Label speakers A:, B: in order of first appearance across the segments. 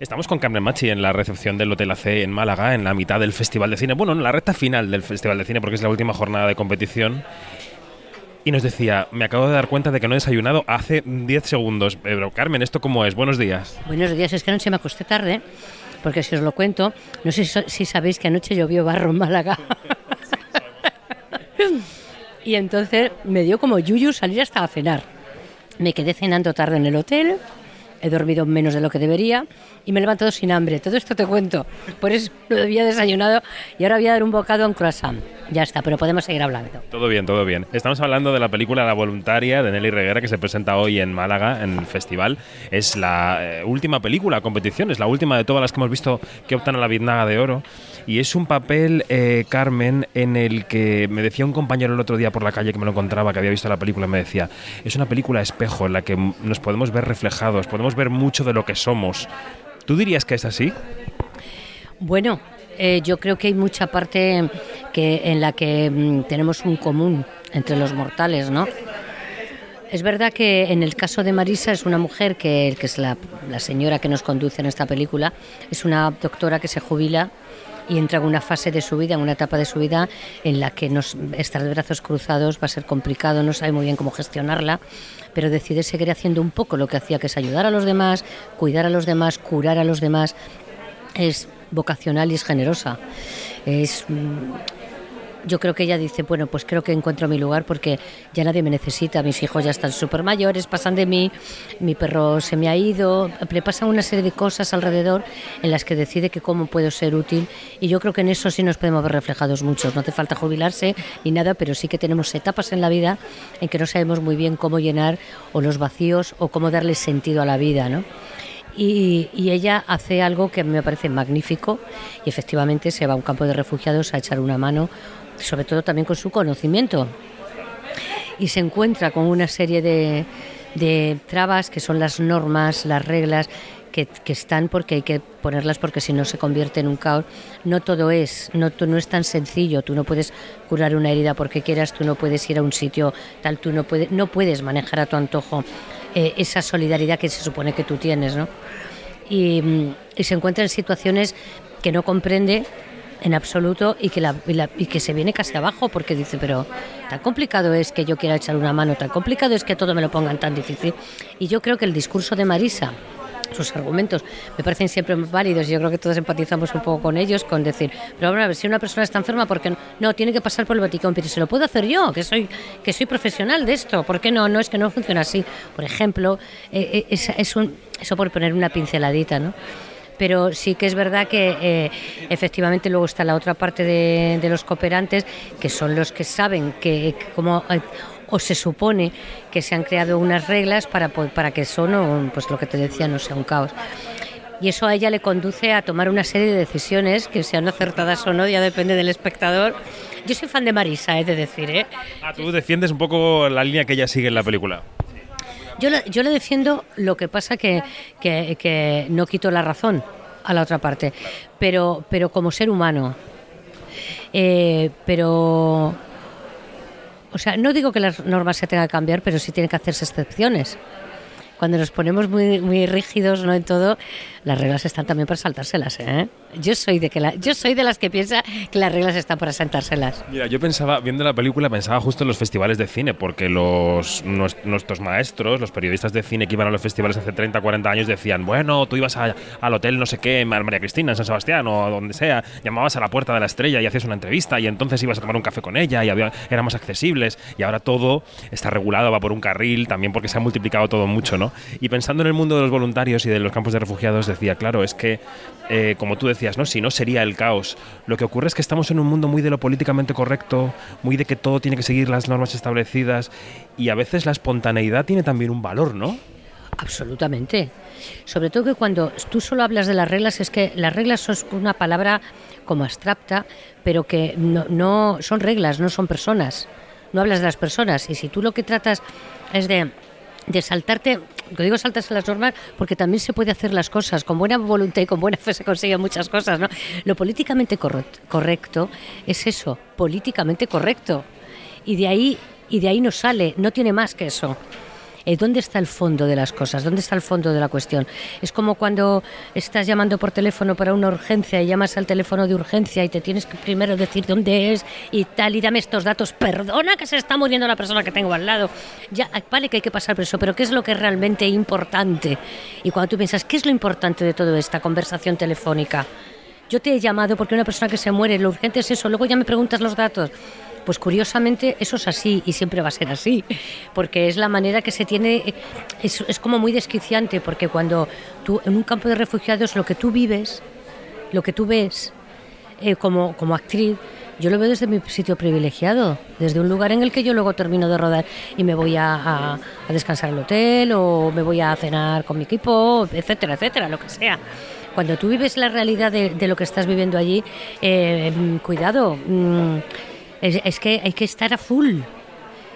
A: Estamos con Carmen Machi en la recepción del Hotel AC en Málaga, en la mitad del Festival de Cine, bueno, en la recta final del Festival de Cine, porque es la última jornada de competición. Y nos decía, me acabo de dar cuenta de que no he desayunado hace 10 segundos. Pero Carmen, ¿esto cómo es? Buenos días.
B: Buenos días, es que anoche me acosté tarde, porque si os lo cuento, no sé si, sabéis que anoche llovió barro en Málaga. y entonces me dio como yuyu salir hasta a cenar. Me quedé cenando tarde en el hotel, he dormido menos de lo que debería y me he levantado sin hambre. Todo esto te cuento. Por eso no había desayunado y ahora voy a dar un bocado a un croissant. Ya está, pero podemos seguir hablando.
A: Todo bien, todo bien. Estamos hablando de la película La Voluntaria de Nelly Reguera que se presenta hoy en Málaga, en el festival. Es la eh, última película, competición, es la última de todas las que hemos visto que optan a la Biznaga de Oro. Y es un papel, eh, Carmen, en el que me decía un compañero el otro día por la calle que me lo encontraba, que había visto la película, y me decía, es una película espejo en la que nos podemos ver reflejados, podemos ver mucho de lo que somos. ¿Tú dirías que es así?
B: Bueno, eh, yo creo que hay mucha parte que, en la que mm, tenemos un común entre los mortales, ¿no? Es verdad que en el caso de Marisa es una mujer que, es la señora que nos conduce en esta película, es una doctora que se jubila y entra en una fase de su vida, en una etapa de su vida en la que nos, estar de brazos cruzados va a ser complicado, no sabe muy bien cómo gestionarla, pero decide seguir haciendo un poco lo que hacía, que es ayudar a los demás, cuidar a los demás, curar a los demás. Es vocacional y es generosa. Es mm, yo creo que ella dice, bueno, pues creo que encuentro mi lugar porque ya nadie me necesita, mis hijos ya están súper mayores, pasan de mí, mi perro se me ha ido, le pasan una serie de cosas alrededor en las que decide que cómo puedo ser útil y yo creo que en eso sí nos podemos ver reflejados muchos, no hace falta jubilarse ni nada, pero sí que tenemos etapas en la vida en que no sabemos muy bien cómo llenar o los vacíos o cómo darle sentido a la vida, ¿no? Y, ella hace algo que me parece magnífico y efectivamente se va a un campo de refugiados a echar una mano sobre todo también con su conocimiento. Y se encuentra con una serie de, de trabas que son las normas, las reglas, que, que, están porque hay que ponerlas porque si no se convierte en un caos. No todo es, no, no es tan sencillo. Tú no puedes curar una herida porque quieras, tú no puedes ir a un sitio tal, tú no puedes, no puedes manejar a tu antojo eh, esa solidaridad que se supone que tú tienes, ¿no? Y, y se encuentra en situaciones que no comprende en absoluto y que, la, y, la, y, que se viene casi abajo porque dice, pero tan complicado es que yo quiera echar una mano, tan complicado es que todo me lo pongan tan difícil. Y yo creo que el discurso de Marisa, sus argumentos me parecen siempre válidos y yo creo que todos empatizamos un poco con ellos, con decir, pero bueno, a ver, si una persona está enferma, ¿por qué no? No, tiene que pasar por el Vaticano, pero se lo puedo hacer yo, que soy, que soy profesional de esto, ¿por qué no? No es que no funciona así. Por ejemplo, eh, es, es un, eso por poner una pinceladita, ¿no? pero sí que es verdad que eh, efectivamente luego está la otra parte de, los cooperantes, que son los que saben que, que como o se supone que se han creado unas reglas para, para que eso no, pues lo que te decía, no sea un caos. Y eso a ella le conduce a tomar una serie de decisiones que sean acertadas o no, ya depende del espectador. Yo soy fan de Marisa, he de decir. ¿eh?
A: Ah, tú defiendes un poco la línea que ella sigue en la película.
B: Yo, yo le defiendo, lo que pasa que, que, que no quito la razón a la otra parte, pero, pero como ser humano. Eh, pero, o sea, no digo que las normas se tengan que cambiar, pero sí tienen que hacerse excepciones cuando nos ponemos muy, muy rígidos ¿no? en todo, las reglas están también para saltárselas. ¿eh? Yo, soy de que la, yo soy de las que piensa que las reglas están para saltárselas.
A: Mira, yo pensaba, viendo la película, pensaba justo en los festivales de cine, porque los, nuestros maestros, los periodistas de cine que iban a los festivales hace 30, 40 años, decían, bueno, tú ibas al hotel no sé qué, en María Cristina, en San Sebastián o donde sea, llamabas a la puerta de la estrella y hacías una entrevista y entonces ibas a tomar un café con ella y había, éramos accesibles y ahora todo está regulado, va por un carril, también porque se ha multiplicado todo mucho, ¿no? Y pensando en el mundo de los voluntarios y de los campos de refugiados, decía, claro, es que, eh, como tú decías, ¿no? si no sería el caos. Lo que ocurre es que estamos en un mundo muy de lo políticamente correcto, muy de que todo tiene que seguir las normas establecidas y a veces la espontaneidad tiene también un valor, ¿no?
B: Absolutamente. Sobre todo que cuando tú solo hablas de las reglas, es que las reglas son una palabra como abstracta, pero que no, no son reglas, no son personas. No hablas de las personas. Y si tú lo que tratas es de de saltarte, lo digo saltarse las normas, porque también se puede hacer las cosas con buena voluntad y con buena fe se consiguen muchas cosas, ¿no? Lo políticamente correcto es eso, políticamente correcto. Y de ahí y de ahí no sale, no tiene más que eso. Eh, ¿dónde está el fondo de las cosas? ¿Dónde está el fondo de la cuestión? Es como cuando estás llamando por teléfono para una urgencia y llamas al teléfono de urgencia y te tienes que primero decir dónde es y tal, y dame estos datos. Perdona que se está muriendo la persona que tengo al lado. Ya, vale que hay que pasar por eso, pero ¿qué es lo que es realmente importante? Y cuando tú piensas, ¿qué es lo importante de toda esta conversación telefónica? Yo te he llamado porque una persona que se muere, lo urgente es eso, luego ya me preguntas los datos. Pues curiosamente eso es así y siempre va a ser así, porque es la manera que se tiene, es, como muy desquiciante, porque cuando tú en un campo de refugiados lo que tú vives, lo que tú ves eh, como, como actriz, yo lo veo desde mi sitio privilegiado, desde un lugar en el que yo luego termino de rodar y me voy a, a, a descansar al hotel o me voy a cenar con mi equipo, etcétera, etcétera, lo que sea. Cuando tú vives la realidad de, lo que estás viviendo allí, eh, cuidado, mm, es, que hay que estar a full.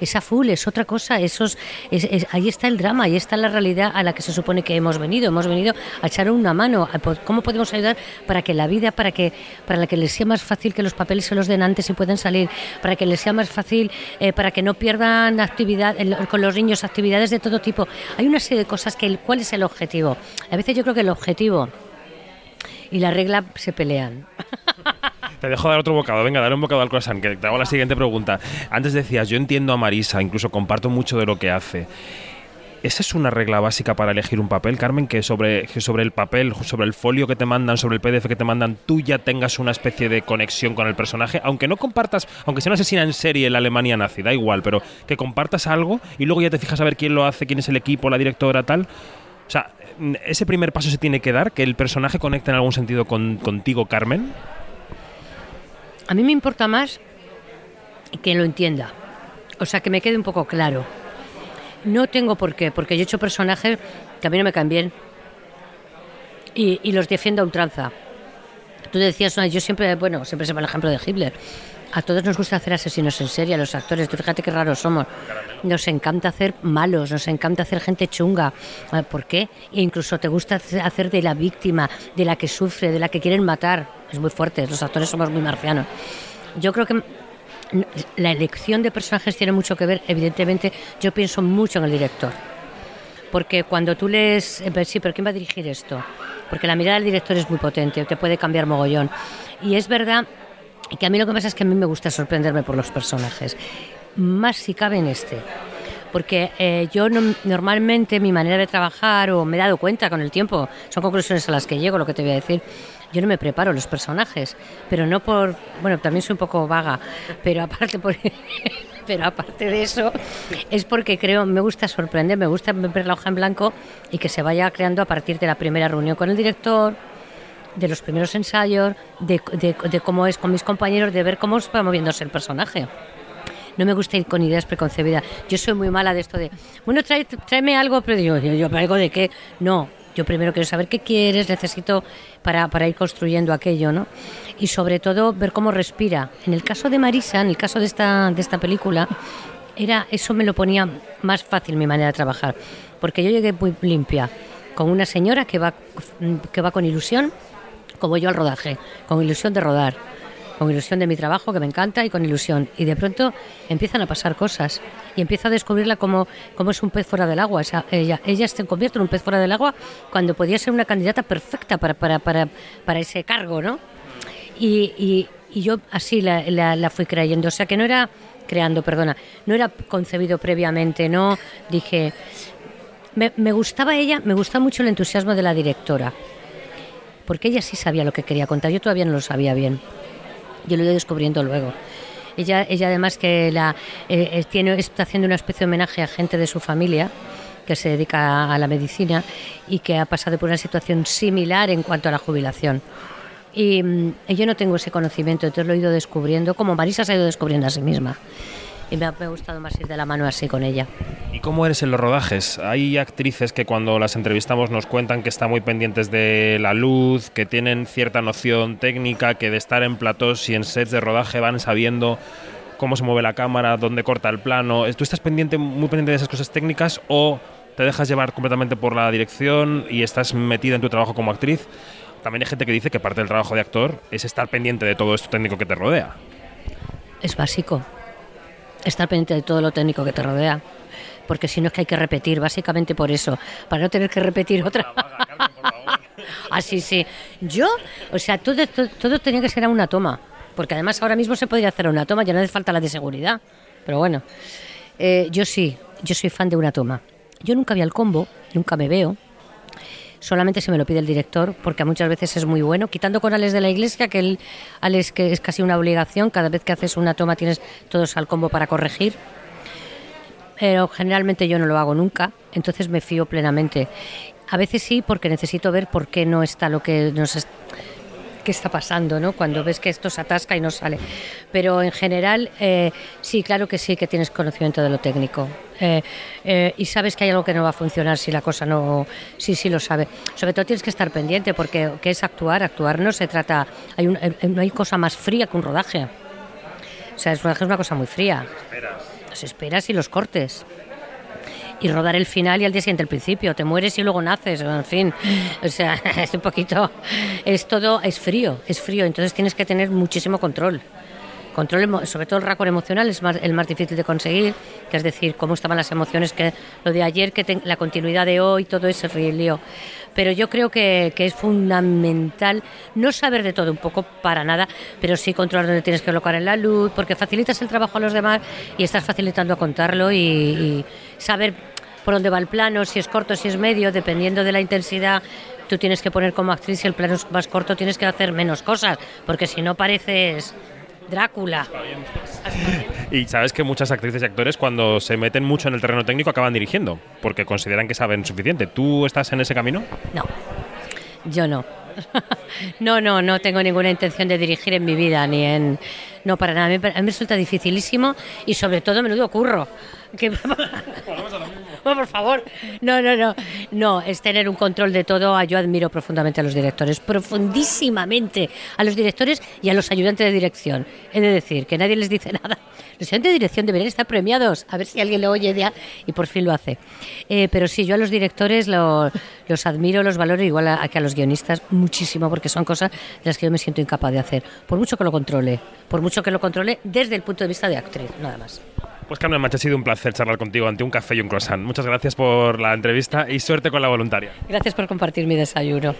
B: Es a full, es otra cosa. Esos, es, ahí está el drama, ahí está la realidad a la que se supone que hemos venido. Hemos venido a echar una mano. ¿Cómo podemos ayudar para que la vida, para que para que les sea más fácil que los papeles se los den antes y puedan salir, para que les sea más fácil, eh, para que no pierdan actividad con los niños actividades de todo tipo? Hay una serie de cosas que, ¿cuál es el objetivo? A veces yo creo que el objetivo y la regla se pelean.
A: Te dejo dar otro bocado. Venga, dale un bocado al croissant, que te hago la siguiente pregunta. Antes decías, yo entiendo a Marisa, incluso comparto mucho de lo que hace. ¿Esa es una regla básica para elegir un papel, Carmen? Que sobre, el papel, sobre el folio que te mandan, sobre el PDF que te mandan, tú ya tengas una especie de conexión con el personaje, aunque no compartas, aunque sea una asesina en serie en la Alemania nazi, da igual, pero que compartas algo y luego ya te fijas a ver quién lo hace, quién es el equipo, la directora, tal. O sea, ese primer paso se tiene que dar, que el personaje conecte en algún sentido con, contigo, Carmen.
B: A mí me importa más que lo entienda. O sea, que me quede un poco claro. No tengo por qué, porque yo he hecho personajes que a mí no me caen bien y, los defiendo a ultranza. Tú decías, yo siempre, bueno, siempre se va el ejemplo de Hitler. A todos nos gusta hacer asesinos en serie, a los actores. Tú fíjate qué raros somos. Nos encanta hacer malos, nos encanta hacer gente chunga. ¿Por qué? E incluso te gusta hacer de la víctima, de la que sufre, de la que quieren matar. Muy fuerte, los actores somos muy marcianos. Yo creo que la elección de personajes tiene mucho que ver, evidentemente, yo pienso mucho en el director. Porque cuando tú lees, sí, pero ¿quién va a dirigir esto? Porque la mirada del director es muy potente, te puede cambiar mogollón. Y es verdad que a mí lo que pasa es que a mí me gusta sorprenderme por los personajes, más si cabe en este. Porque eh, yo no, normalmente mi manera de trabajar, o me he dado cuenta con el tiempo, son conclusiones a las que llego, lo que te voy a decir, yo no me preparo los personajes, pero no por, bueno, también soy un poco vaga, pero aparte por, pero aparte de eso es porque creo, me gusta sorprender, me gusta ver la hoja en blanco y que se vaya creando a partir de la primera reunión con el director, de los primeros ensayos, de, de, de, cómo es con mis compañeros, de ver cómo va moviéndose el personaje. No me gusta ir con ideas preconcebidas. Yo soy muy mala de esto de, bueno, trae, tráeme algo, pero digo, yo, yo, ¿algo de qué? No, yo primero quiero saber qué quieres, necesito para, para, ir construyendo aquello, ¿no? Y sobre todo ver cómo respira. En el caso de Marisa, en el caso de esta, de esta película, era, eso me lo ponía más fácil mi manera de trabajar, porque yo llegué muy limpia, con una señora que va, que va con ilusión, como yo al rodaje, con ilusión de rodar, con ilusión de mi trabajo que me encanta y con ilusión. Y de pronto empiezan a pasar cosas y empiezo a descubrirla como, es un pez fuera del agua. Esa, ella, ella se convierte en un pez fuera del agua cuando podía ser una candidata perfecta para, para, para, para ese cargo, ¿no? Y, y, y yo así la, la, la fui creyendo. O sea que no era creando, perdona, no era concebido previamente, no dije. Me, me gustaba ella, me gusta mucho el entusiasmo de la directora porque ella sí sabía lo que quería contar, yo todavía no lo sabía bien. Yo lo he ido descubriendo luego. Ella, ella además que la, eh, tiene, está haciendo una especie de homenaje a gente de su familia que se dedica a la medicina y que ha pasado por una situación similar en cuanto a la jubilación. Y, y yo no tengo ese conocimiento, entonces lo he ido descubriendo, como Marisa se ha ido descubriendo a sí misma y me ha, me ha, gustado más ir de la mano así con ella.
A: ¿Y cómo eres en los rodajes? Hay actrices que cuando las entrevistamos nos cuentan que están muy pendientes de la luz, que tienen cierta noción técnica, que de estar en platós y en sets de rodaje van sabiendo cómo se mueve la cámara, dónde corta el plano. ¿Tú estás pendiente, muy pendiente de esas cosas técnicas o te dejas llevar completamente por la dirección y estás metida en tu trabajo como actriz? También hay gente que dice que parte del trabajo de actor es estar pendiente de todo esto técnico que te rodea.
B: Es básico estar pendiente de todo lo técnico que te rodea. porque si no es que hay que repetir, básicamente por eso, para no tener que repetir otra. Así, sí. Yo, o sea, todo, todo, tenía que ser a una toma, porque además ahora mismo se podría hacer una toma, ya no hace falta la de seguridad, pero bueno, eh, yo sí, yo soy fan de una toma. Yo nunca vi al combo, nunca me veo, solamente se me lo pide el director, porque muchas veces es muy bueno, quitando con Alex de la Iglesia, que el Alex que es casi una obligación, cada vez que haces una toma tienes todos al combo para corregir, pero generalmente yo no lo hago nunca, entonces me fío plenamente. A veces sí, porque necesito ver por qué no está lo que nos qué está pasando, ¿no? Cuando ves que esto se atasca y no sale. Pero en general, eh, sí, claro que sí que tienes conocimiento de lo técnico. Eh, eh, y sabes que hay algo que no va a funcionar si la cosa no... Sí, sí lo sabe. Sobre todo tienes que estar pendiente porque ¿qué es actuar? Actuar no se trata... Hay no hay cosa más fría que un rodaje. O sea, el rodaje es una cosa muy fría. Los esperas y los cortes y rodar el final y al día siguiente el principio. Te mueres y luego naces, en fin. O sea, es un poquito. Es todo. Es frío, es frío. Entonces tienes que tener muchísimo control. Control, sobre todo el racor emocional, es más, el más difícil de conseguir, que es decir, cómo estaban las emociones, que lo de ayer, que la continuidad de hoy, todo ese lío. Pero yo creo que, que, es fundamental no saber de todo un poco para nada, pero sí controlar dónde tienes que colocar en la luz, porque facilitas el trabajo a los demás y estás facilitando a contarlo y, y saber por dónde va el plano, si es corto, si es medio, dependiendo de la intensidad. Tú tienes que poner como actriz, si el plano es más corto, tienes que hacer menos cosas, porque si no pareces Drácula.
A: Y sabes que muchas actrices y actores cuando se meten mucho en el terreno técnico acaban dirigiendo, porque consideran que saben suficiente. ¿Tú estás en ese camino?
B: No, yo no. no, no, no tengo ninguna intención de dirigir en mi vida, ni en... No, para nada. A mí, me resulta dificilísimo y sobre todo menudo curro. Que... por favor. No, no, no. No, es tener un control de todo. Yo admiro profundamente a los directores, profundísimamente a los directores y a los ayudantes de dirección. He de decir que nadie les dice nada. Los ayudantes de dirección deberían estar premiados. A ver si alguien lo oye ya y por fin lo hace. Eh, pero sí, yo a los directores los, admiro, los valoro igual a, que a los guionistas muchísimo porque son cosas de las que yo me siento incapaz de hacer. Por mucho que lo controle. Por mucho que lo controle desde el punto de vista de actriz, nada más.
A: Pues Carmen Mancha, ha sido un placer charlar contigo ante un café y un croissant. Muchas gracias por la entrevista y suerte con la voluntaria.
B: Gracias por compartir mi desayuno.